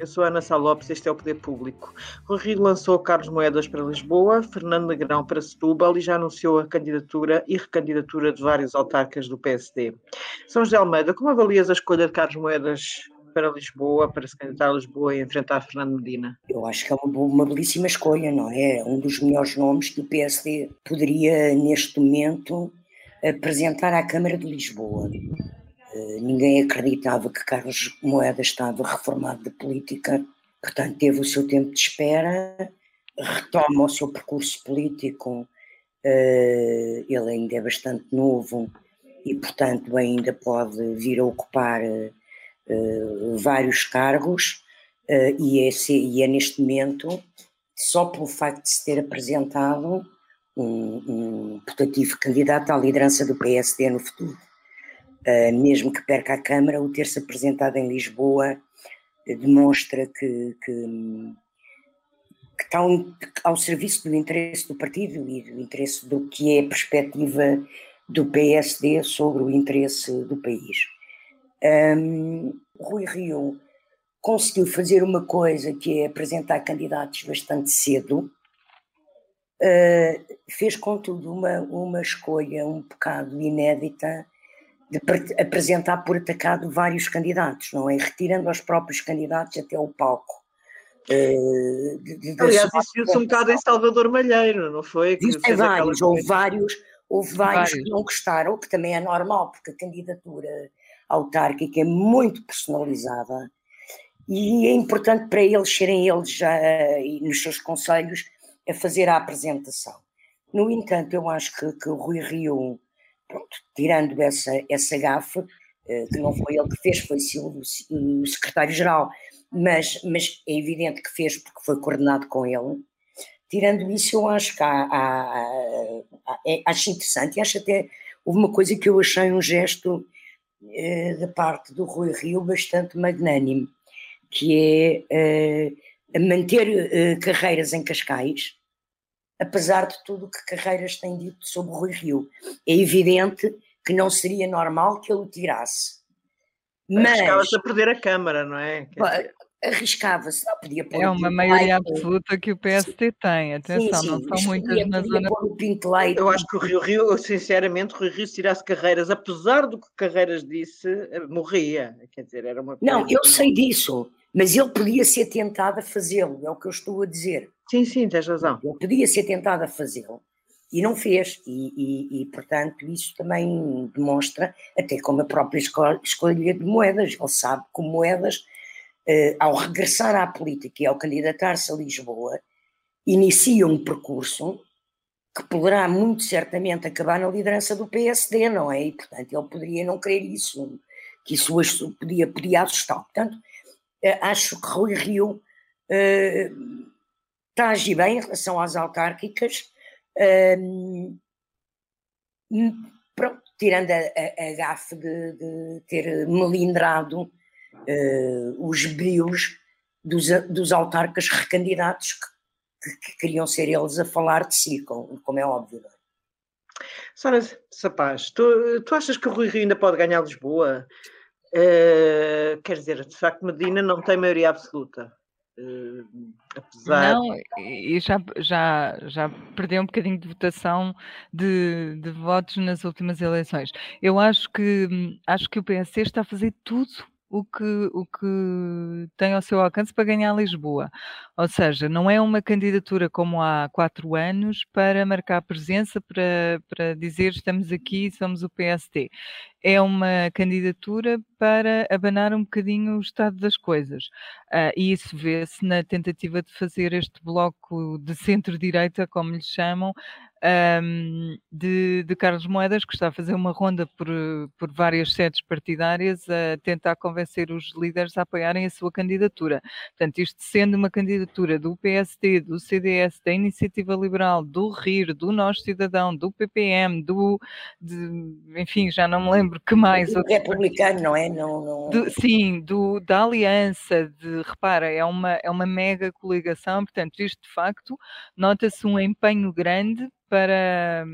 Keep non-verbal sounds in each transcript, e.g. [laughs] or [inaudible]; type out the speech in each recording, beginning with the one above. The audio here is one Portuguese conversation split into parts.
Eu sou Ana Salopes, este é o Poder Público. Rui Rio lançou Carlos Moedas para Lisboa, Fernando Negrão para Setúbal e já anunciou a candidatura e recandidatura de vários autarcas do PSD. São José Almeida, como avalias a escolha de Carlos Moedas para Lisboa, para se candidatar a Lisboa e enfrentar Fernando Medina? Eu acho que é uma, uma belíssima escolha, não é? Um dos melhores nomes que o PSD poderia, neste momento, apresentar à Câmara de Lisboa. Uh, ninguém acreditava que Carlos Moedas estava reformado de política, portanto, teve o seu tempo de espera, retoma o seu percurso político. Uh, ele ainda é bastante novo e, portanto, ainda pode vir a ocupar uh, vários cargos. E é, e, é, neste momento, só pelo facto de se ter apresentado um, um putativo candidato à liderança do PSD no futuro. Uh, mesmo que perca a Câmara, o ter-se apresentado em Lisboa uh, demonstra que, que, que está um, ao serviço do interesse do partido e do interesse do que é a perspectiva do PSD sobre o interesse do país. Um, Rui Rio conseguiu fazer uma coisa que é apresentar candidatos bastante cedo, uh, fez contudo uma, uma escolha um bocado inédita apresentar por atacado vários candidatos, não é? Retirando os próprios candidatos até o palco. Uh, de, de, Aliás, isso viu-se um bocado em Salvador Malheiro, não foi? Existem vários, houve vários, houve vários, vários que não gostaram, o que também é normal, porque a candidatura autárquica é muito personalizada e é importante para eles serem eles já e nos seus conselhos a fazer a apresentação. No entanto, eu acho que, que o Rui Rio Pronto, tirando essa, essa gafe, eh, que não foi ele que fez, foi o secretário-geral, mas, mas é evidente que fez porque foi coordenado com ele. Tirando isso, eu acho que há, há, há, é, acho interessante e acho até houve uma coisa que eu achei um gesto eh, da parte do Rui Rio bastante magnânimo, que é eh, manter carreiras em Cascais, apesar de tudo o que Carreiras tem dito sobre Rui Rio. É evidente que não seria normal que ele o tirasse. Mas arriscava-se a perder a Câmara, não é? Arriscava-se, não podia pôr É uma maioria absoluta que o PST tem, atenção, sim, sim, não são muitas na zona. Eu acho que o Rio Rio, sinceramente, o Rio Rio se tirasse Carreiras, apesar do que Carreiras disse, eh, morria. Quer dizer, era uma. Não, eu sei disso, mas ele podia ser tentado a fazê-lo, é o que eu estou a dizer. Sim, sim, tens razão. Ele podia ser tentado a fazê-lo e não fez, e, e, e, portanto isso também demonstra, até como a própria escolha, de moedas, ele sabe que moedas, eh, ao regressar à política e ao candidatar-se a Lisboa, inicia um percurso que poderá muito certamente acabar na liderança do PSD, não é? E portanto ele poderia não querer isso, que isso podia, podia assustar. Portanto, acho que Rui Rio eh, está a agir bem em relação às autárquicas, um, pronto, tirando a, a, a gafe de, de, ter melindrado uh, os brios dos, dos autarcas recandidatos que, que, queriam ser eles a falar de si, como, como é óbvio. É? Sara Sapaz, tu, tu achas que o Rui Rio ainda pode ganhar Lisboa? Uh, quer dizer, de facto, Medina não tem maioria absoluta. Uh, apesar. Não, e já, já, já perdeu um bocadinho de votação de, de votos nas últimas eleições. Eu acho que acho que o PSD está a fazer tudo o que, o que tem ao seu alcance para ganhar Lisboa. Ou seja, não é uma candidatura como há quatro anos para marcar presença, para, para dizer estamos aqui, somos o PSD. É uma candidatura para abanar um bocadinho o estado das coisas. Uh, e isso vê-se na tentativa de fazer este bloco de centro-direita, como lhe chamam, um, de, de, Carlos Moedas, que está a fazer uma ronda por, por várias sedes partidárias a tentar convencer os líderes a apoiarem a sua candidatura. Portanto, isto sendo uma candidatura do PSD, do CDS, da Iniciativa Liberal, do RIR, do Nós Cidadão, do PPM, do. De, enfim, já não me lembro que mais. Do republicano, não é? Não, não... Do, sim, do, da Aliança, de, repara, é uma, é uma mega coligação, portanto, isto de facto nota-se um empenho grande para,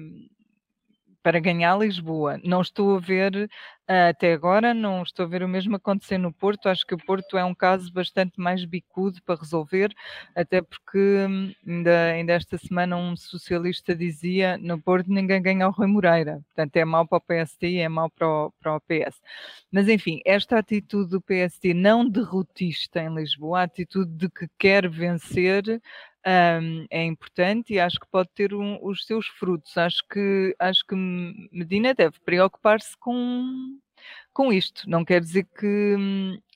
para ganhar Lisboa. Não estou a ver até agora, não estou a ver o mesmo acontecer no Porto. Acho que o Porto é um caso bastante mais bicudo para resolver, até porque hum, ainda, ainda esta semana um socialista dizia no Porto ninguém ganha o Rui Moreira. Portanto, é mau para o PSD e é mau para o, para o PS. Mas enfim, esta atitude do PSD não derrotista em Lisboa, a atitude de que quer vencer, um, é importante e acho que pode ter um, os seus frutos. Acho que, acho que Medina deve preocupar-se com, com isto. Não quer dizer que,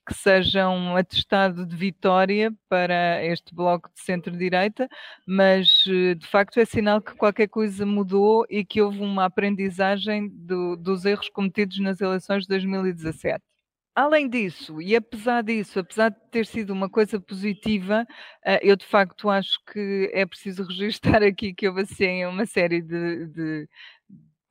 que seja um atestado de vitória para este bloco de centro-direita, mas de facto é sinal que qualquer coisa mudou e que houve uma aprendizagem do, dos erros cometidos nas eleições de 2017. Além disso, e apesar disso, apesar de ter sido uma coisa positiva, eh, eu de facto acho que é preciso [laughs] registrar aqui que houve assim uma série de, de,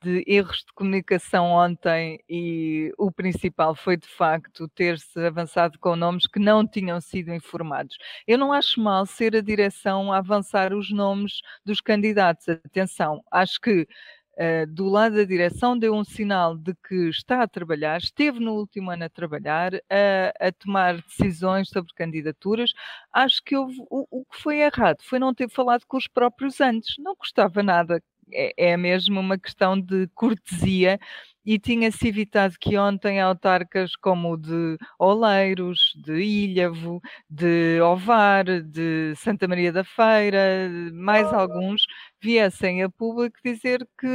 de erros de comunicação ontem e o principal foi de facto ter-se avançado com nomes que não tinham sido informados. Eu não acho mal ser a direção a avançar os nomes dos candidatos. Atenção, acho que do lado da direção deu um sinal de que está a trabalhar, esteve no último ano a trabalhar, a, a tomar decisões sobre candidaturas. Acho que houve, o, o que foi errado foi não ter falado com os próprios antes. Não custava nada é, é mesmo uma questão de cortesia e tinha-se evitado que ontem autarcas como de Oleiros, de Ilhavo, de Ovar, de Santa Maria da Feira, mais alguns, viessem a público dizer que,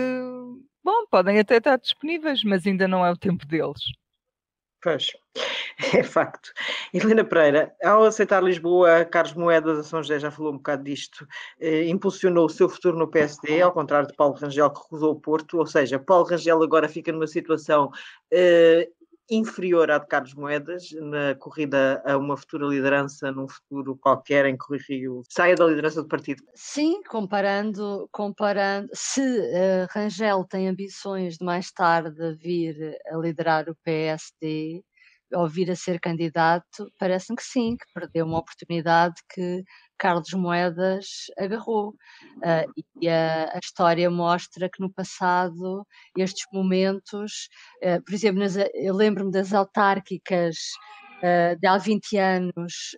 bom, podem até estar disponíveis, mas ainda não é o tempo deles. Pois, [laughs] é facto. Helena Pereira, ao aceitar Lisboa, Carlos Moedas, a São José já falou um bocado disto, eh, impulsionou o seu futuro no PSD, ao contrário de Paulo Rangel, que recusou o Porto, ou seja, Paulo Rangel agora fica numa situação eh, inferior à de Carlos Moedas, na corrida a uma futura liderança, num futuro qualquer em que o Rio saia da liderança do partido. Sim, comparando, comparando se uh, Rangel tem ambições de mais tarde vir a liderar o PSD, ou vir a ser candidato, parece-me que sim, que perdeu uma oportunidade que Carlos Moedas agarrou. Uh, e a, a, história mostra que no passado estes momentos, uh, por exemplo, nas, eu lembro-me das autárquicas uh, de há 20 anos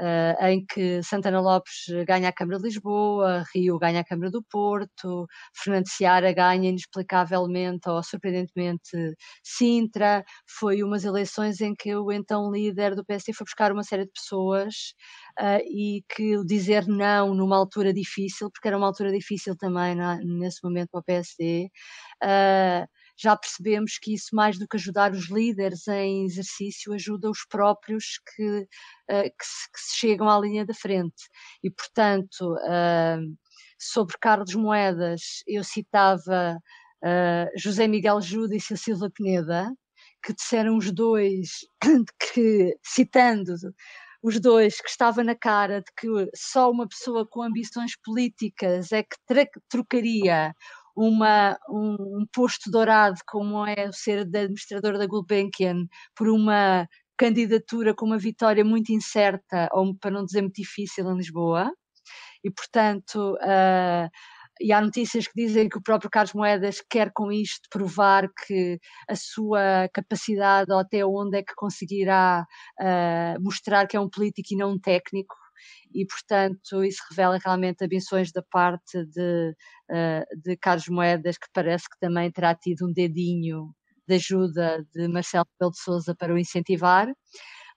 uh, em que Santana Lopes ganha a Câmara de Lisboa, Rio ganha a Câmara do Porto, Fernando Seara ganha inexplicavelmente ou surpreendentemente Sintra. Foi umas eleições em que o então líder do PSD foi buscar uma série de pessoas uh, e que dizer não numa altura difícil, porque era uma altura difícil também na, nesse momento para o PSD. Uh, já percebemos que isso, mais do que ajudar os líderes em exercício, ajuda os próprios que, uh, que, se, que, se, chegam à linha da frente. E, portanto, uh, sobre Carlos Moedas, eu citava uh, José Miguel Juda e Silva Peneda, que disseram os dois, [coughs] que, citando os dois, que estava na cara de que só uma pessoa com ambições políticas é que trocaria uma, um, um, posto dourado como é o ser administrador da Gulbenkian por uma candidatura com uma vitória muito incerta, ou para não dizer muito difícil, em Lisboa. E, portanto, uh, e há notícias que dizem que o próprio Carlos Moedas quer com isto provar que a sua capacidade ou até onde é que conseguirá uh, mostrar que é um político e não um técnico e, portanto, isso revela realmente ambições da parte de, uh, de Carlos Moedas, que parece que também terá tido um dedinho de ajuda de Marcelo Pelo de Souza para o incentivar.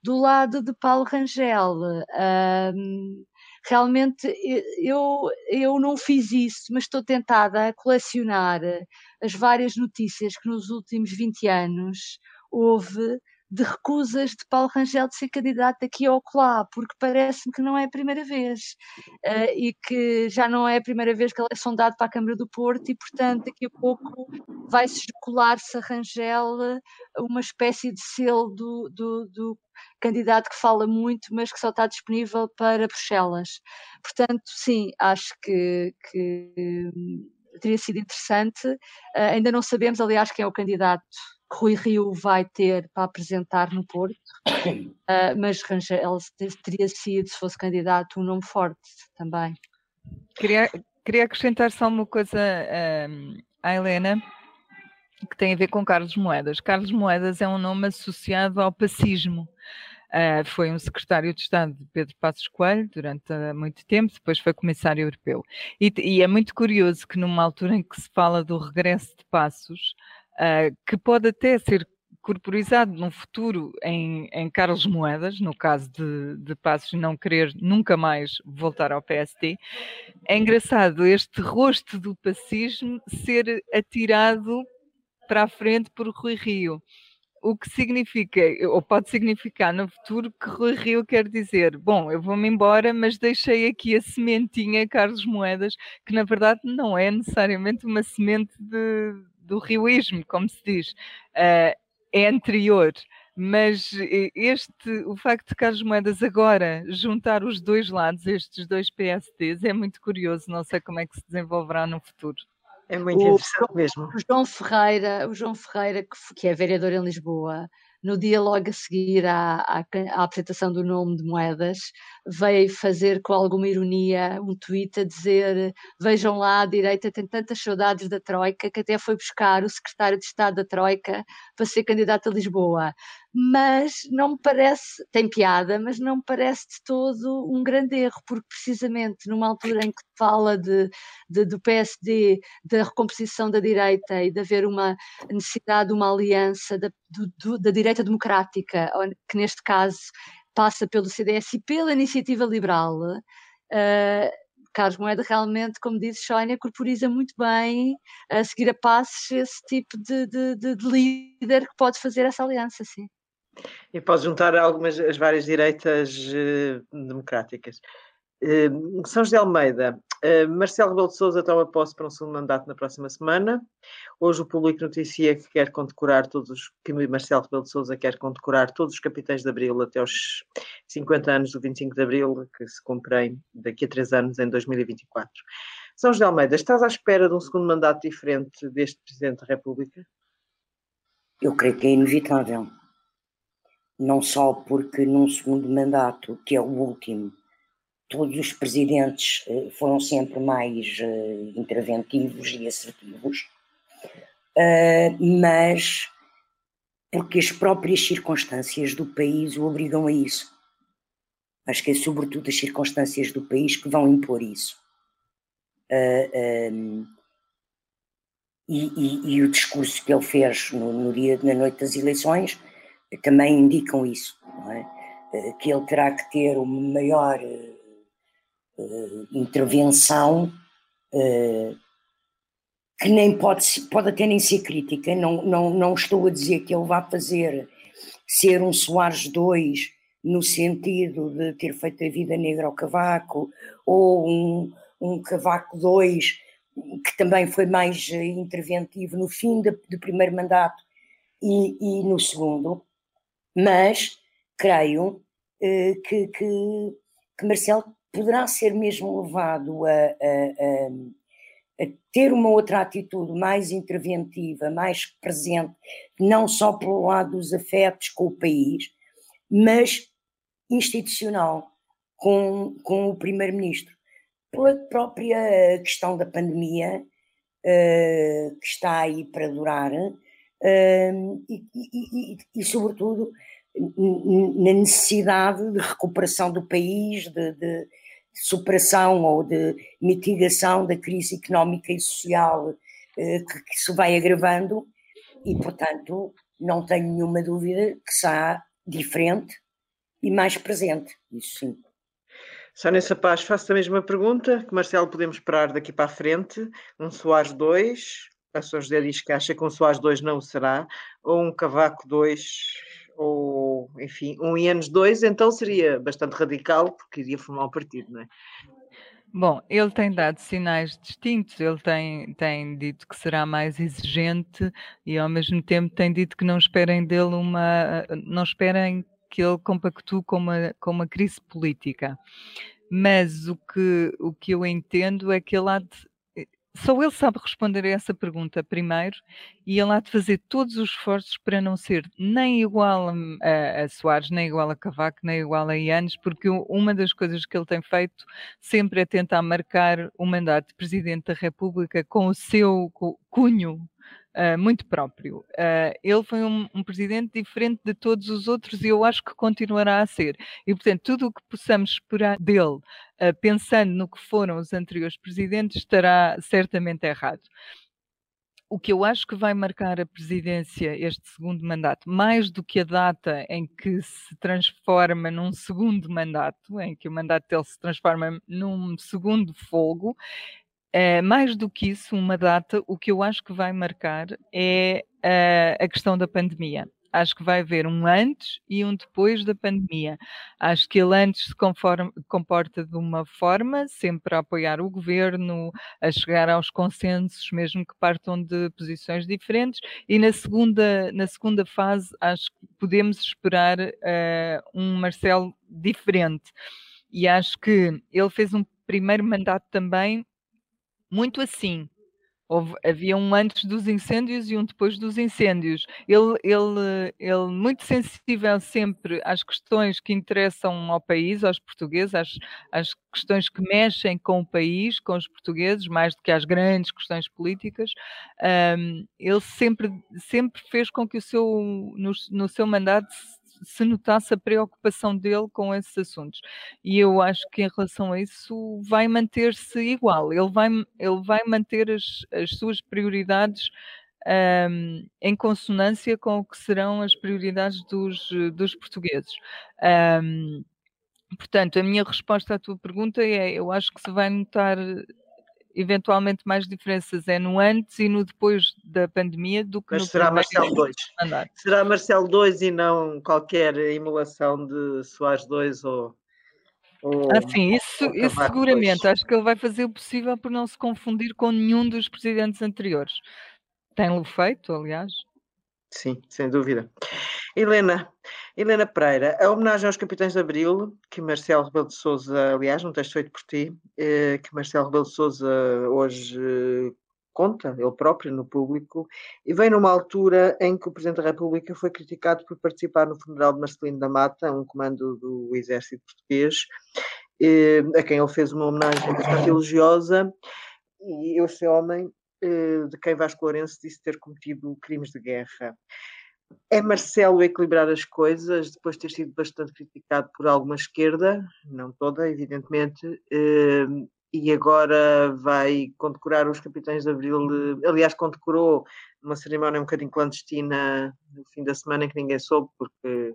Do lado de Paulo Rangel, uh, realmente eu, eu não fiz isso, mas estou tentada a colecionar as várias notícias que nos últimos 20 anos houve de recusas de Paulo Rangel de ser candidato aqui ou lá, porque parece-me que não é a primeira vez uh, e que já não é a primeira vez que ele é sondado para a Câmara do Porto e, portanto, daqui a pouco vai-se colar-se a Rangel uma espécie de selo do, do, do candidato que fala muito, mas que só está disponível para Bruxelas. Portanto, sim, acho que, que hum, teria sido interessante. Uh, ainda não sabemos, aliás, quem é o candidato Rui Rio vai ter para apresentar no Porto, uh, [coughs] mas Rangel teria sido, se fosse candidato, um nome forte também. Queria, queria acrescentar só uma coisa um, à Helena, que tem a ver com Carlos Moedas. Carlos Moedas é um nome associado ao pacismo. Uh, foi um secretário de Estado de Pedro Passos Coelho durante uh, muito tempo, depois foi comissário europeu. E, e, é muito curioso que numa altura em que se fala do regresso de Passos, uh, que pode até ser corporizado num futuro em, em Carlos Moedas, no caso de, de Passos não querer nunca mais voltar ao PSD, é engraçado este rosto do pacismo ser atirado para a frente por Rui Rio. O que significa, ou pode significar no futuro, que Rui Rio quer dizer: bom, eu vou-me embora, mas deixei aqui a sementinha Carlos Moedas, que na verdade não é necessariamente uma semente de, do rioísmo, como se diz, uh, é anterior. Mas este, o facto de Carlos Moedas agora juntar os dois lados, estes dois PSDs, é muito curioso. Não sei como é que se desenvolverá no futuro. É muito o, interessante mesmo. O João Ferreira, o João Ferreira que, que é vereador em Lisboa, no dia logo a seguir à, à, à, apresentação do nome de moedas, veio fazer com alguma ironia um tweet a dizer: Vejam lá, a direita tem tantas saudades da Troika que até foi buscar o secretário de Estado da Troika para ser candidato a Lisboa mas não me parece, tem piada, mas não me parece de todo um grande erro, porque precisamente numa altura em que fala de, de, do PSD, da recomposição da direita e de haver uma necessidade de uma aliança da, do, da direita democrática, que neste caso passa pelo CDS e pela iniciativa liberal, uh, Carlos Moeda realmente, como disse Sónia, corporiza muito bem a seguir a passos esse tipo de, de, de líder que pode fazer essa aliança, sim. E pode juntar algumas, as várias direitas uh, democráticas. Uh, São José Almeida, uh, Marcelo Rebelo de Sousa toma posse para um segundo mandato na próxima semana. Hoje o público noticia que quer condecorar todos os, que Marcelo Rebelo de Sousa quer condecorar todos os capitães de Abril até aos 50 anos do 25 de Abril, que se cumprem daqui a três anos, em 2024. São José Almeida, estás à espera de um segundo mandato diferente deste Presidente da República? Eu creio que é inevitável não só porque num segundo mandato, que é o último, todos os presidentes eh, foram sempre mais eh, interventivos e assertivos, eh, mas porque as próprias circunstâncias do país o obrigam a isso. Acho que é sobretudo as circunstâncias do país que vão impor isso. Um, e, e, e, o discurso que ele fez no, no dia, na noite das eleições também indicam isso, é? Eh, que ele terá que ter uma maior uh, intervenção, uh, que nem pode, pode até nem ser crítica, não, não, não estou a dizer que ele vá fazer ser um Soares 2 no sentido de ter feito a vida negra ao Cavaco, ou um, um Cavaco 2 que também foi mais interventivo no fim do primeiro mandato e, e no segundo, mas creio eh, que, que, que, Marcelo poderá ser mesmo levado a, a, a, a, ter uma outra atitude mais interventiva, mais presente, não só pelo lado dos afetos com o país, mas institucional com, com o Primeiro-Ministro. Pela própria questão da pandemia, uh, que está aí para durar, e, e, e, e, sobretudo, na necessidade de recuperação do país, de, de, superação ou de mitigação da crise económica e social uh, que, que se vai agravando, e, portanto, não tenho nenhuma dúvida que será diferente e mais presente, isso sim. Sónia Sapaz, faço a mesma pergunta, que Marcelo podemos esperar daqui para a frente, um Soares 2, a São José diz que acha que um Soares 2 não será, ou um Cavaco 2, ou, enfim, um anos dois, então seria bastante radical, porque iria formar um partido, não é? Bom, ele tem dado sinais distintos, ele tem, tem dito que será mais exigente e ao mesmo tempo tem dito que não esperem dele uma. não esperem que ele compactue com uma, com uma crise política. Mas o que, o que eu entendo é que ele há de, só ele sabe responder a essa pergunta primeiro e ele há de fazer todos os esforços para não ser nem igual a, a Soares, nem igual a Cavaco, nem igual a Ianes, porque uma das coisas que ele tem feito sempre é tentar marcar o mandato de Presidente da República com o seu cunho uh, muito próprio. Uh, ele foi um, um, presidente diferente de todos os outros e eu acho que continuará a ser. E, portanto, tudo o que possamos esperar dele, uh, pensando no que foram os anteriores presidentes, estará certamente errado o que eu acho que vai marcar a presidência, este segundo mandato, mais do que a data em que se transforma num segundo mandato, em que o mandato dele se transforma num segundo fogo, é, mais do que isso, uma data, o que eu acho que vai marcar é uh, a questão da pandemia. Acho que vai haver um antes e um depois da pandemia. Acho que ele antes se conforme, comporta de uma forma, sempre a apoiar o governo, a chegar aos consensos, mesmo que partam de posições diferentes, e na segunda, na segunda fase acho que podemos esperar uh, um Marcelo diferente. E acho que ele fez um primeiro mandato também muito assim. Houve, havia um antes dos incêndios e um depois dos incêndios. Ele, ele, ele muito sensível sempre às questões que interessam ao país, aos portugueses, às, às questões que mexem com o país, com os portugueses, mais do que às grandes questões políticas. Um, ele sempre, sempre fez com que o seu, no, no seu mandato se notasse a preocupação dele com esses assuntos. E eu acho que em relação a isso vai manter-se igual, ele vai, ele vai manter as, as suas prioridades um, em consonância com o que serão as prioridades dos, dos portugueses. Um, portanto, a minha resposta à tua pergunta é: eu acho que se vai notar eventualmente mais diferenças é no antes e no depois da pandemia do que Mas no será Marcelo 2. Será Marcelo 2 e não qualquer emulação de Soares 2 ou. ou ah, sim, isso, isso seguramente. 2. Acho que ele vai fazer o possível por não se confundir com nenhum dos presidentes anteriores. Tem-lo feito, aliás. Sim, sem dúvida. Helena, Helena Pereira, a homenagem aos Capitães de Abril, que Marcelo Rebelo de Souza, aliás, um texto feito por ti, eh, que Marcelo Rebelo de Souza hoje eh, conta, ele próprio, no público, e vem numa altura em que o Presidente da República foi criticado por participar no funeral de Marcelino da Mata, um comando do Exército Português, eh, a quem ele fez uma homenagem bastante elogiosa, e esse homem, de quem Vasco Lourenço disse ter cometido crimes de guerra. É Marcelo equilibrar as coisas, depois de ter sido bastante criticado por alguma esquerda, não toda, evidentemente, ehm, e agora vai condecorar os capitães de Abril. Aliás, condecorou uma cerimónia um bocadinho clandestina no fim da semana em que ninguém soube, porque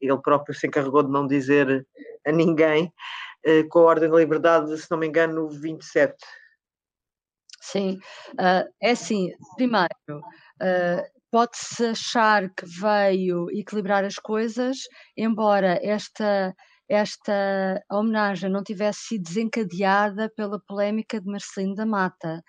ele próprio se encarregou de não dizer a ninguém, eh, com a Ordem da Liberdade, se não me engano, 27. Sim, uh, é assim, primeiro, uh, pode-se achar que veio equilibrar as coisas, embora esta, esta homenagem não tivesse sido desencadeada pela polémica de Marcelino da Mata,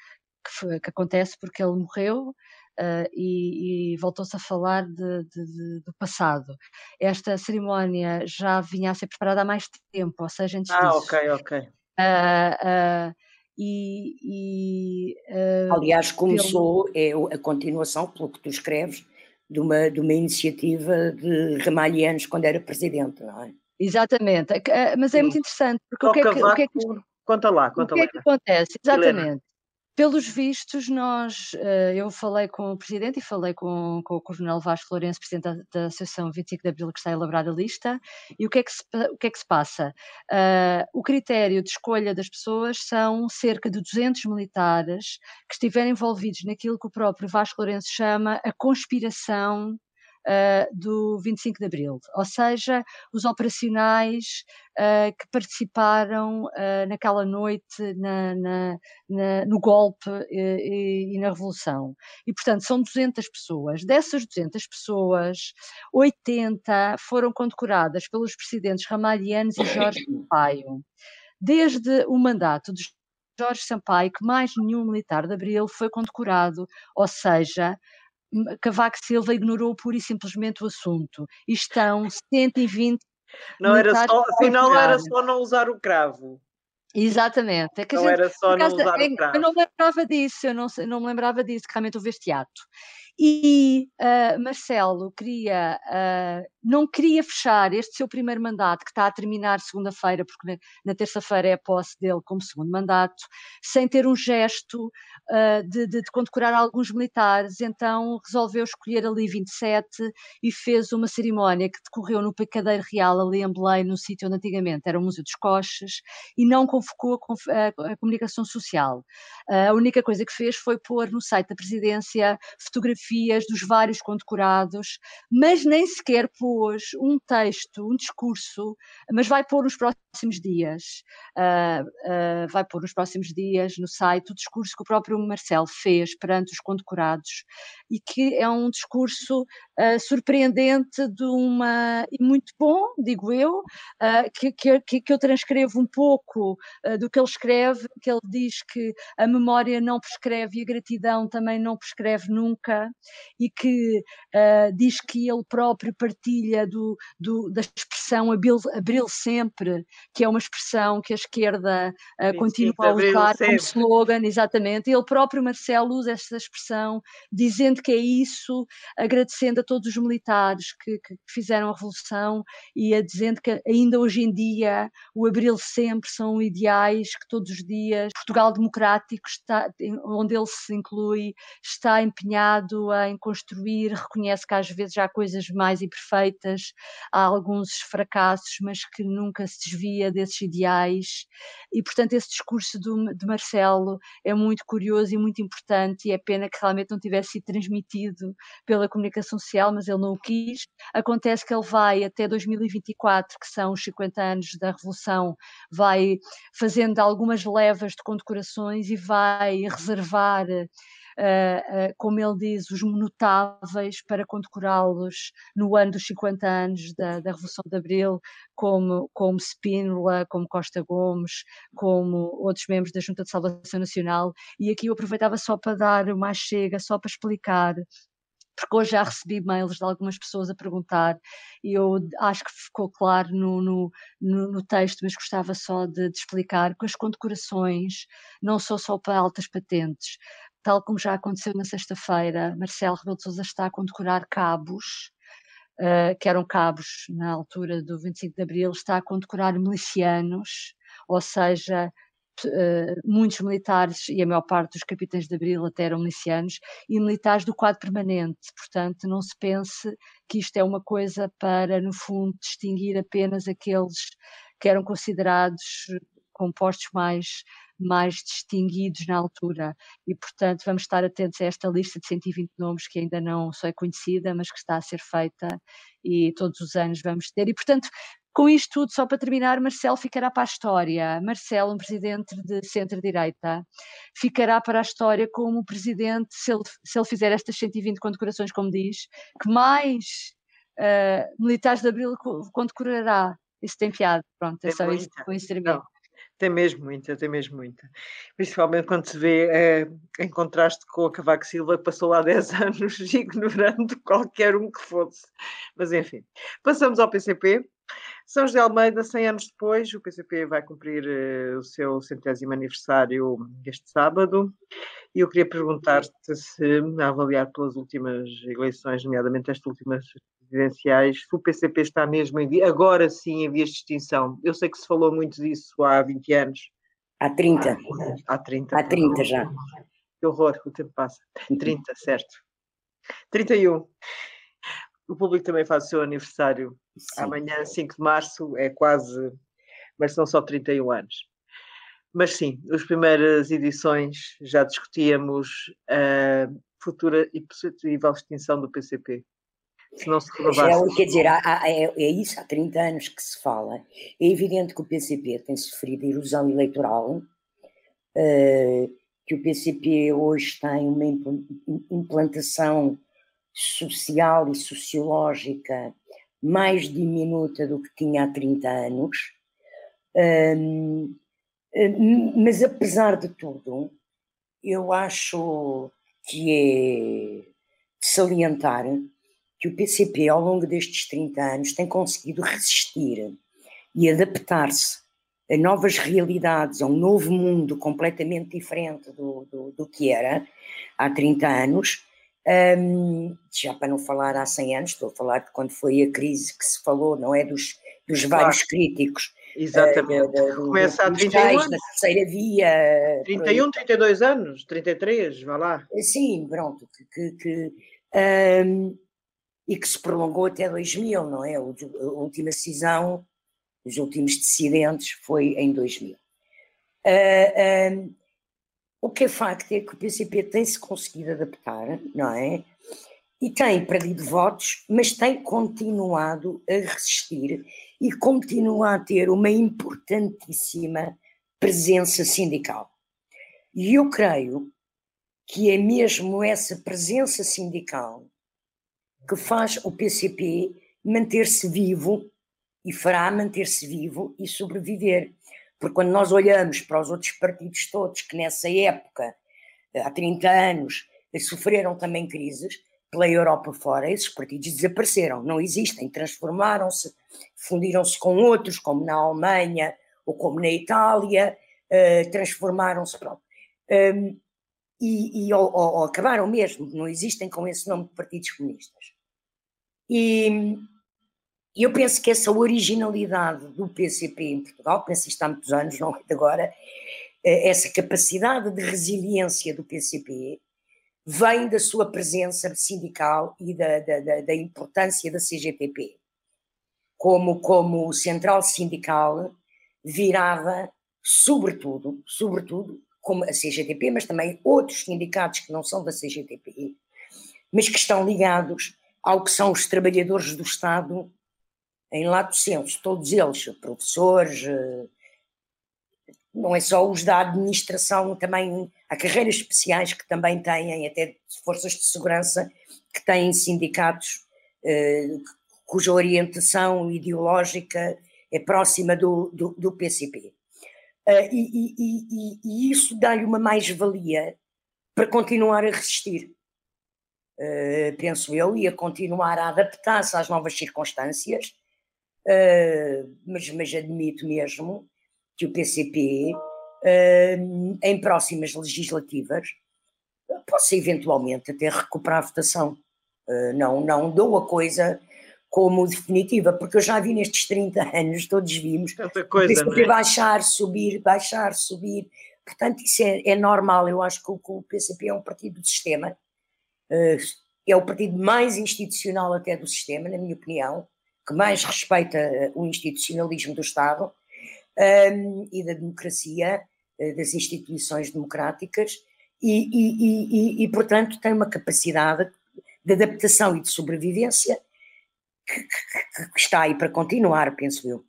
que, foi, que acontece porque ele morreu uh, e, e voltou-se a falar de, de, de, do passado. Esta cerimónia já vinha a ser preparada há mais tempo, ou seja, antes ah, disso. Ah, ok, ok. Uh, uh, e, e uh, aliás começou é a continuação pelo que tu escreves de uma de uma iniciativa de Ramalhianos quando era presidente não é? Exatamente. Mas é muito interessante porque o que, é que, o que, é que, conta lá conta o que é que acontece? Exatamente pelos vistos, nós, eh, eu falei com o Presidente e falei com, com o Coronel Vasco Lourenço, Presidente da, da, Associação 25 de Abril, que está a elaborar a lista, e o que é que se, o que é que se passa? Uh, o critério de escolha das pessoas são cerca de 200 militares que estiverem envolvidos naquilo que o próprio Vasco Lourenço chama a conspiração uh, do 25 de Abril, ou seja, os operacionais uh, que participaram uh, naquela noite na, na, na, no golpe e, e, na Revolução. E, portanto, são 200 pessoas. Dessas 200 pessoas, 80 foram condecoradas pelos presidentes Ramalhianos e Jorge Sampaio. Desde o mandato de Jorge Sampaio, que mais nenhum militar de Abril foi condecorado, ou seja, Cavaco Silva ignorou pura e simplesmente o assunto. E estão 120 não era só, afinal não era só não usar o cravo. Exatamente. É não gente, era só não usar o cravo. Eu não lembrava disso, eu não, não me lembrava disso, que realmente houve este ato. E uh, Marcelo queria, uh, não queria fechar este seu primeiro mandato, que está a terminar segunda-feira, porque na, terça-feira é a posse dele como segundo mandato, sem ter um gesto uh, de, de, de, condecorar alguns militares. Então resolveu escolher ali 27 e fez uma cerimónia que decorreu no Picadeiro Real, ali em Belém, no sítio onde antigamente era o Museu dos Coches, e não convocou a, a, a comunicação social. a única coisa que fez foi pôr no site da presidência fotografias dos vários condecorados, mas nem sequer pôs um texto, um discurso, mas vai pôr nos próximos dias, uh, uh, vai pôr nos próximos dias no site o discurso que o próprio Marcelo fez perante os condecorados e que é um discurso uh, surpreendente de uma e muito bom, digo eu, que, que, que, eu transcrevo um pouco do que ele escreve, que ele diz que a memória não prescreve e a gratidão também não prescreve nunca, e que uh, diz que ele próprio partilha do, do, da expressão abril, sempre, que é uma expressão que a esquerda uh, continua a usar como slogan, exatamente. Ele próprio, Marcelo, usa essa expressão, dizendo que é isso, agradecendo a todos os militares que, que fizeram a revolução e a dizendo que ainda hoje em dia o abril sempre são ideais que todos os dias Portugal democrático está, onde ele se inclui, está empenhado em construir, reconhece que às vezes há coisas mais imperfeitas, há alguns fracassos, mas que nunca se desvia desses ideais. E, portanto, esse discurso do, de Marcelo é muito curioso e muito importante, e é pena que realmente não tivesse sido transmitido pela comunicação social, mas ele não o quis. Acontece que ele vai até 2024, que são os 50 anos da Revolução, vai fazendo algumas levas de condecorações e vai reservar uh, como ele diz, os notáveis para condecorá-los no ano dos 50 anos da, da Revolução de Abril, como, como Spínola, como Costa Gomes, como outros membros da Junta de Salvação Nacional. E aqui eu aproveitava só para dar uma chega, só para explicar porque hoje já recebi mails de algumas pessoas a perguntar e eu acho que ficou claro no, no, no, no texto, mas gostava só de, de, explicar que as condecorações não são só para altas patentes tal como já aconteceu na sexta-feira, Marcelo Rebelo de Sousa está a condecorar cabos, uh, que eram cabos na altura do 25 de Abril, está a condecorar milicianos, ou seja, Uh, muitos militares e a maior parte dos capitães de Abril até eram milicianos e militares do quadro permanente. Portanto, não se pense que isto é uma coisa para, no fundo, distinguir apenas aqueles que eram considerados compostos mais mais distinguidos na altura e, portanto, vamos estar atentos a esta lista de 120 nomes que ainda não só é conhecida, mas que está a ser feita e todos os anos vamos ter. E, portanto, com isto tudo, só para terminar, Marcelo ficará para a história. Marcelo, um presidente de centro-direita, ficará para a história como presidente, se ele, se ele fizer estas 120 condecorações, como diz, que mais uh, militares de Abril condecorará. Isso tem piada, pronto, é, só isso com isso termino. Tem mesmo muita, tem mesmo muita. Principalmente quando se vê é, em contraste com a Cavaco Silva, que passou lá [laughs] 10 anos ignorando qualquer um que fosse. Mas enfim, passamos ao PCP. São José Almeida, 100 anos depois, o PCP vai cumprir uh, o seu centésimo aniversário este sábado. E eu queria perguntar-te se, a avaliar pelas últimas eleições, nomeadamente esta última presidenciais, se o PCP está mesmo em, agora sim em vias de extinção. Eu sei que se falou muito disso há 20 anos. Há 30. Há 30. Há 30 já. Que horror, o tempo passa. 30, certo. 31. O público também faz o seu aniversário sim. amanhã, 5 de março, é quase, mas são só 31 anos. Mas sim, as primeiras edições já discutíamos a futura e possível extinção do PCP se não se renovasse. É, quer dizer, há, há, é, é, isso, há 30 anos que se fala. É evidente que o PCP tem sofrido erosão eleitoral, uh, que o PCP hoje tem uma implantação social e sociológica mais diminuta do que tinha há 30 anos. Mas apesar de tudo, eu acho que é de salientar que o PCP, ao longo destes 30 anos, tem conseguido resistir e adaptar-se a novas realidades, a um novo mundo completamente diferente do, do, do que era há 30 anos. Um, já para não falar há 100 anos, estou a falar de quando foi a crise que se falou, não é? Dos, dos claro. vários críticos. Exatamente. Uh, Começa há 31 anos. Da terceira via. 31, 32 anos, 33, vá lá. Sim, pronto. Que, que, um, e que se prolongou até 2000, não é? A última decisão, os últimos dissidentes foi em 2000. Uh, uh, o que é facto é que o PCP tem-se conseguido adaptar, não é? E tem perdido votos, mas tem continuado a resistir e continua a ter uma importantíssima presença sindical. E eu creio que é mesmo essa presença sindical que faz o PCP manter-se vivo e fará manter-se vivo e sobreviver. Porque quando nós olhamos para os outros partidos todos que nessa época, há 30 anos, sofreram também crises, pela Europa fora, esses partidos desapareceram, não existem, transformaram-se, fundiram-se com outros, como na Alemanha ou como na Itália, uh, transformaram-se. Um, e, e ou, ou, ou, acabaram mesmo, não existem com esse nome de partidos comunistas. E eu penso que essa originalidade do PCP em Portugal, penso isto há muitos anos, não é de agora, eh, essa capacidade de resiliência do PCP vem da sua presença sindical e da, da, da importância da CGTP como, como central sindical virada, sobretudo, sobretudo, como a CGTP, mas também outros sindicatos que não são da CGTP, mas que estão ligados ao que são os trabalhadores do Estado em lato senso, todos eles, professores, não é só os da administração, também há carreiras especiais que também têm, até forças de segurança, que têm sindicatos eh, cuja orientação ideológica é próxima do, do, do PCP. Eh, e, e, e, e, isso dá-lhe uma mais-valia para continuar a resistir. Uh, penso eu, e a continuar a adaptar-se às novas circunstâncias, uh, mas, mas, admito mesmo que o PCP, uh, em próximas legislativas, possa eventualmente até recuperar a votação. não, não dou a coisa como definitiva, porque eu já vi nestes 30 anos, todos vimos, coisa, o PCP é? baixar, subir, baixar, subir. Portanto, isso é, é normal. Eu acho que o, que o PCP é um partido do sistema é o partido mais institucional até do sistema, na minha opinião, que mais respeita eh, o institucionalismo do Estado um, e da democracia, eh, das instituições democráticas, e, e, e, e, portanto, tem uma capacidade de adaptação e de sobrevivência que, que, que está aí para continuar, penso eu.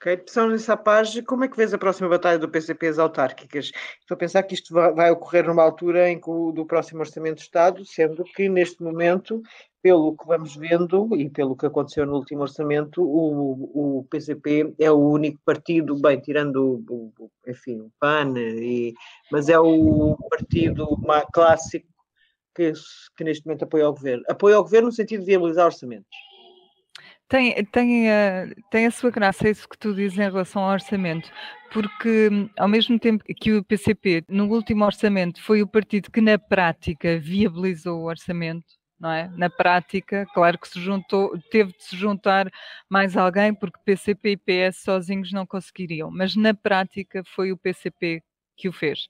Ok, Pessoal nessa página, como é que vês a próxima batalha do PCP as autárquicas? Estou a pensar que isto vai, ocorrer numa altura em que o, do próximo Orçamento de Estado, sendo que neste momento, pelo que vamos vendo e pelo que aconteceu no último orçamento, o, o PCP é o único partido, bem, tirando o, o enfim, o PAN, e, mas é o partido clássico que, que neste momento apoia ao governo. Apoia ao governo no sentido de viabilizar orçamentos tem, tem, a, tem a sua graça isso que tu dizes em relação ao orçamento, porque ao mesmo tempo que o PCP, no último orçamento, foi o partido que na prática viabilizou o orçamento, não é? Na prática, claro que se juntou, teve de se juntar mais alguém, porque PCP e PS sozinhos não conseguiriam, mas na prática foi o PCP que o fez.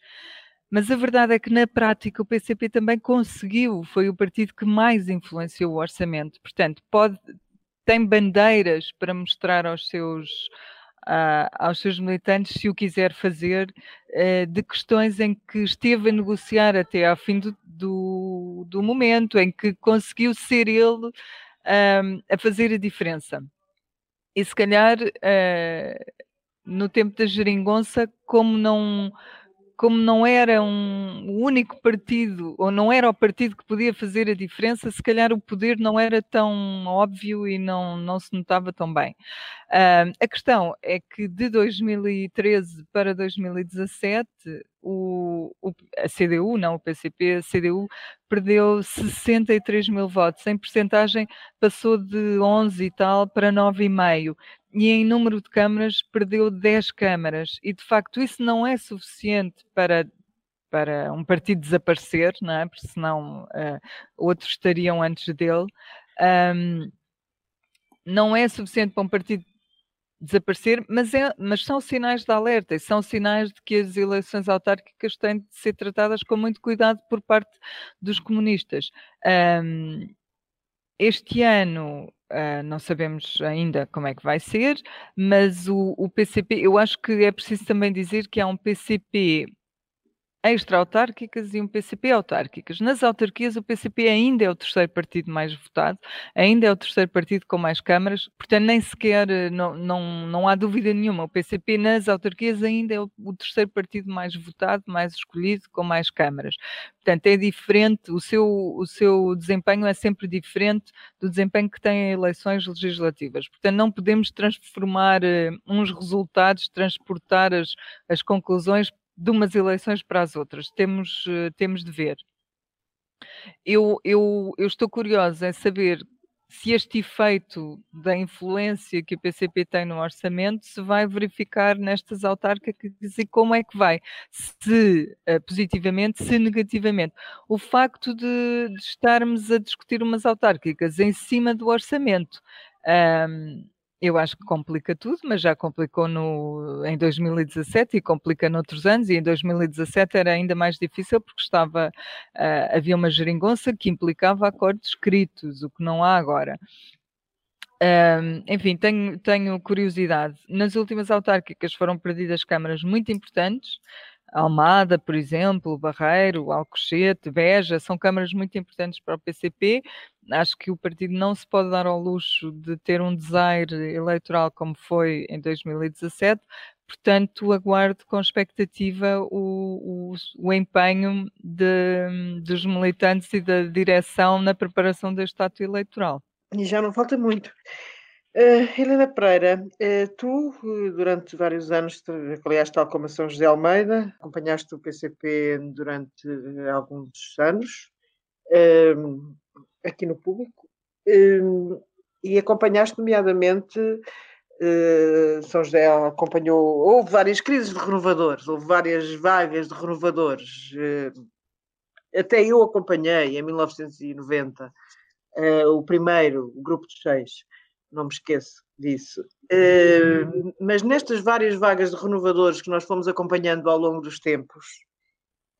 Mas a verdade é que na prática o PCP também conseguiu, foi o partido que mais influenciou o orçamento. Portanto, pode tem bandeiras para mostrar aos seus a, aos seus militantes, se o quiser fazer, uh, de questões em que esteve a negociar até ao fim do, do, do momento, em que conseguiu ser ele um, a fazer a diferença. E se calhar, uh, no tempo da geringonça, como não como não era um único partido, ou não era o partido que podia fazer a diferença, se calhar o poder não era tão óbvio e não, não se notava tão bem. Uh, a questão é que de 2013 para 2017, o, o, a CDU, não o PCP, a CDU perdeu 63 mil votos. Em percentagem passou de 11 e tal para 9,5 e em número de câmaras perdeu 10 câmaras. E de facto isso não é suficiente para, para um partido desaparecer, não é? porque senão uh, outros estariam antes dele. Um, não é suficiente para um partido desaparecer, mas, é, mas são sinais de alerta e são sinais de que as eleições autárquicas têm de ser tratadas com muito cuidado por parte dos comunistas. Um, este ano Uh, não sabemos ainda como é que vai ser, mas o, o, PCP, eu acho que é preciso também dizer que há um PCP extra-autárquicas e um PCP autárquicas. Nas autarquias, o PCP ainda é o terceiro partido mais votado, ainda é o terceiro partido com mais câmaras, portanto, nem sequer, eh, não, não, não há dúvida nenhuma, o PCP nas autarquias ainda é o, terceiro partido mais votado, mais escolhido, com mais câmaras. Portanto, é diferente, o seu, o seu desempenho é sempre diferente do desempenho que tem em eleições legislativas. Portanto, não podemos transformar uh, uns resultados, transportar as, as conclusões de umas eleições para as outras. Temos, uh, temos de ver. Eu, eu, eu estou curiosa em saber se este efeito da influência que o PCP tem no orçamento se vai verificar nestas autárquicas e como é que vai, se uh, positivamente, se negativamente. O facto de, de, estarmos a discutir umas autárquicas em cima do orçamento. Um, eu acho que complica tudo, mas já complicou no, em 2017 e complica noutros anos, e em 2017 era ainda mais difícil porque estava, uh, havia uma geringonça que implicava acordos escritos, o que não há agora. Um, enfim, tenho, tenho curiosidade. Nas últimas autárquicas foram perdidas câmaras muito importantes, Almada, por exemplo, Barreiro, Alcochete, Beja, são câmaras muito importantes para o PCP. Acho que o partido não se pode dar ao luxo de ter um desaire eleitoral como foi em 2017, portanto, aguardo com expectativa o, o, o empenho de, dos militantes e da direção na preparação deste ato eleitoral. E já não falta muito. Uh, Helena Pereira, uh, tu, durante vários anos, aliás, tal como a São José Almeida, acompanhaste o PCP durante alguns anos, uh, aqui no público, e acompanhaste, nomeadamente, São José acompanhou, houve várias crises de renovadores, houve várias vagas de renovadores, até eu acompanhei em 1990 o primeiro, o grupo de seis, não me esqueço disso. Uh, mas nestas várias vagas de renovadores que nós fomos acompanhando ao longo dos tempos,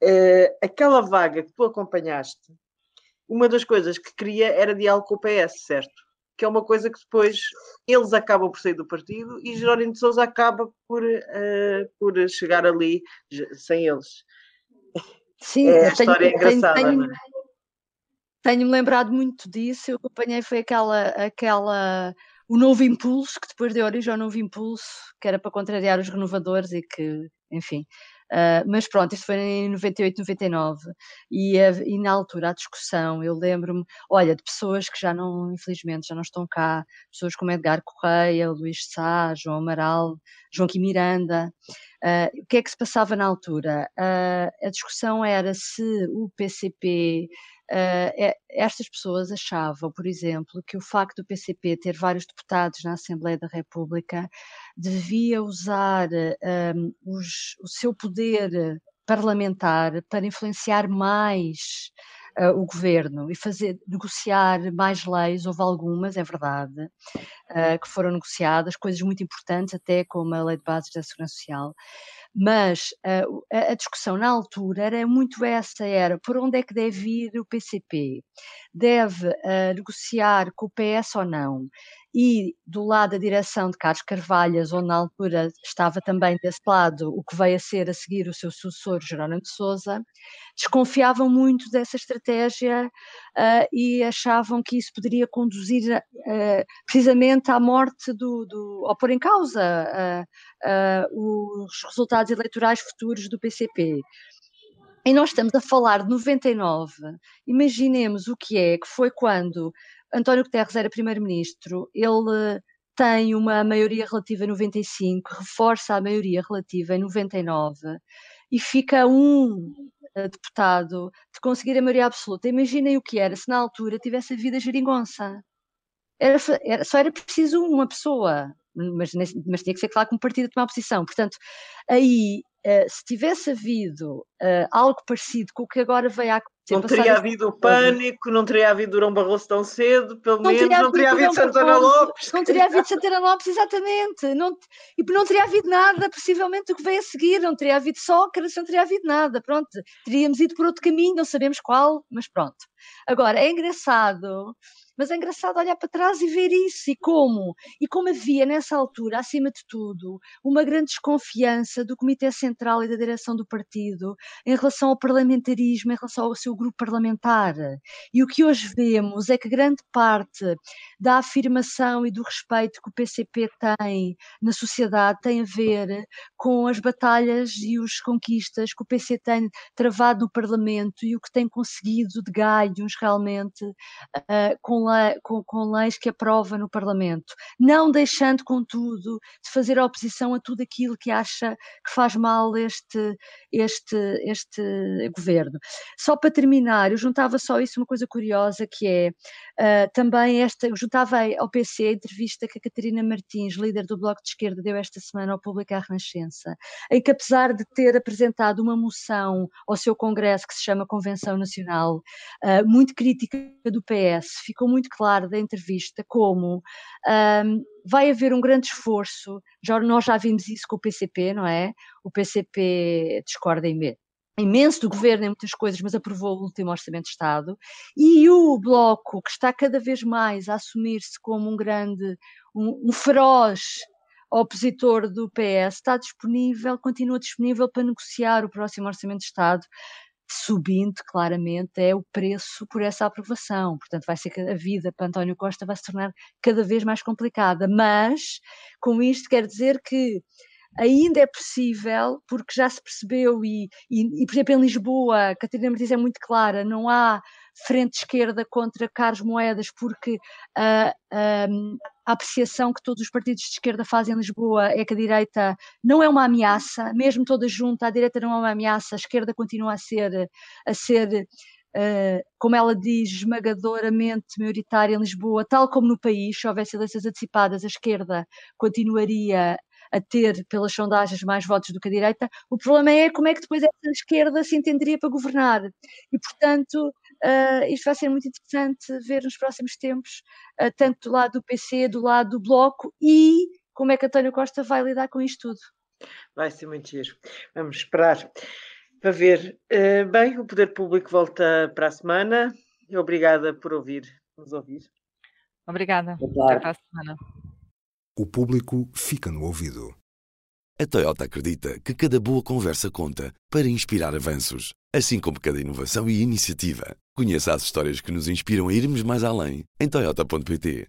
uh, aquela vaga que tu acompanhaste, uma das coisas que queria era diálogo com o PS, certo? Que é uma coisa que depois eles acabam por sair do partido e Jerónimo de Sousa acaba por, uh, por chegar ali sem eles. Sim, é, a história tenho, é engraçada. Tenho, tenho, tenho-me lembrado muito disso. Eu acompanhei foi aquela, aquela o novo impulso que depois deu origem ao novo impulso, que era para contrariar os renovadores e que, enfim. Uh, mas pronto, isto foi em 98, 99 e, e na altura a discussão, eu lembro-me, olha, de pessoas que já não, infelizmente, já não estão cá, pessoas como Edgar Correia, Luís Sá, João Amaral, João Quim Miranda. Uh, o que é que se passava na altura? Uh, a discussão era se o PCP Uh, estas pessoas achavam, por exemplo, que o facto do PCP ter vários deputados na Assembleia da República devia usar um, os, o seu poder parlamentar para influenciar mais uh, o governo e fazer negociar mais leis. Houve algumas, é verdade, uh, que foram negociadas, coisas muito importantes, até como a Lei de Bases da Segurança Social mas uh, a, discussão na altura era muito essa, era por onde é que deve ir o PCP? Deve uh, negociar com o PS ou não? E do lado da direção de Carlos Carvalhas, onde na altura estava também desse lado o que veio a ser a seguir o seu sucessor, Jerónimo de Sousa, desconfiavam muito dessa estratégia uh, e achavam que isso poderia conduzir uh, precisamente à morte do, do ou pôr em causa uh, os resultados eleitorais futuros do PCP. E nós estamos a falar de 99. Imaginemos o que é, que foi quando António Guterres era primeiro-ministro, ele tem uma maioria relativa em 95, reforça a maioria relativa em 99 e fica um uh, deputado de conseguir a maioria absoluta. Imaginem o que era se na altura tivesse havido a geringonça. Era, era, só era preciso uma pessoa, mas, mas tinha que ser claro que um partido tomar posição. Portanto, aí, uh, se tivesse havido uh, algo parecido com o que agora veio a não teria havido pânico, não teria havido Durão Barroso tão cedo, pelo não menos, não teria havido Santana Lopes. Não teria havido Santana Lopes, exatamente. Não, e não teria havido nada, possivelmente, o que veio a seguir. Não teria havido Sócrates, não teria havido nada. Pronto, teríamos ido por outro caminho, não sabemos qual, mas pronto. Agora, é engraçado mas é engraçado olhar para trás e ver isso e como. E como havia nessa altura, acima de tudo, uma grande desconfiança do Comitê Central e da direção do partido em relação ao parlamentarismo, em relação ao seu grupo parlamentar. E o que hoje vemos é que grande parte da afirmação e do respeito que o PCP tem na sociedade tem a ver com as batalhas e as conquistas que o PC tem travado no Parlamento e o que tem conseguido de realmente uh, com lei, com, com leis que aprova no Parlamento, não deixando, contudo, de fazer oposição a tudo aquilo que acha que faz mal este, este, este governo. Só para terminar, eu juntava só isso uma coisa curiosa que é uh, também esta, eu juntava ao PC a entrevista que a Catarina Martins, líder do Bloco de Esquerda, deu esta semana ao Público à Renascença, em que apesar de ter apresentado uma moção ao seu congresso que se chama Convenção Nacional, uh, muito crítica do PS, ficou muito claro da entrevista como um, vai haver um grande esforço, já, nós já vimos isso com o PCP, não é? O PCP discorda imenso do governo em muitas coisas, mas aprovou o último Orçamento de Estado, e o Bloco, que está cada vez mais a assumir-se como um grande, um, um feroz opositor do PS, está disponível, continua disponível para negociar o próximo Orçamento de Estado, subindo claramente é o preço por essa aprovação. Portanto, vai ser que a vida para António Costa vai se tornar cada vez mais complicada. Mas, com isto, quer dizer que ainda é possível, porque já se percebeu, e, e, e por exemplo, em Lisboa, Catarina Martins é muito clara, não há frente esquerda contra Carlos Moedas, porque um, a apreciação que todos os partidos de esquerda fazem em Lisboa é que a direita não é uma ameaça, mesmo toda junta, a direita não é uma ameaça, a esquerda continua a ser, a ser Uh, como ela diz, esmagadoramente maioritária em Lisboa, tal como no país, se houvesse eleições antecipadas, a esquerda continuaria a ter, pelas sondagens, mais votos do que a direita. O problema é como é que depois essa esquerda se entenderia para governar. E, portanto, uh, isto vai ser muito interessante ver nos próximos tempos, uh, tanto do lado do PC, do lado do Bloco e como é que António Costa vai lidar com isto tudo. Vai ser muito giro. Vamos esperar para ver. Uh, bem, o Poder Público volta para a semana. Obrigada por ouvir, nos ouvir. Obrigada. Até para a semana o público fica no ouvido. A Toyota acredita que cada boa conversa conta para inspirar avanços, assim como cada inovação e iniciativa. Conheça as histórias que nos inspiram a irmos mais além em Toyota.pt.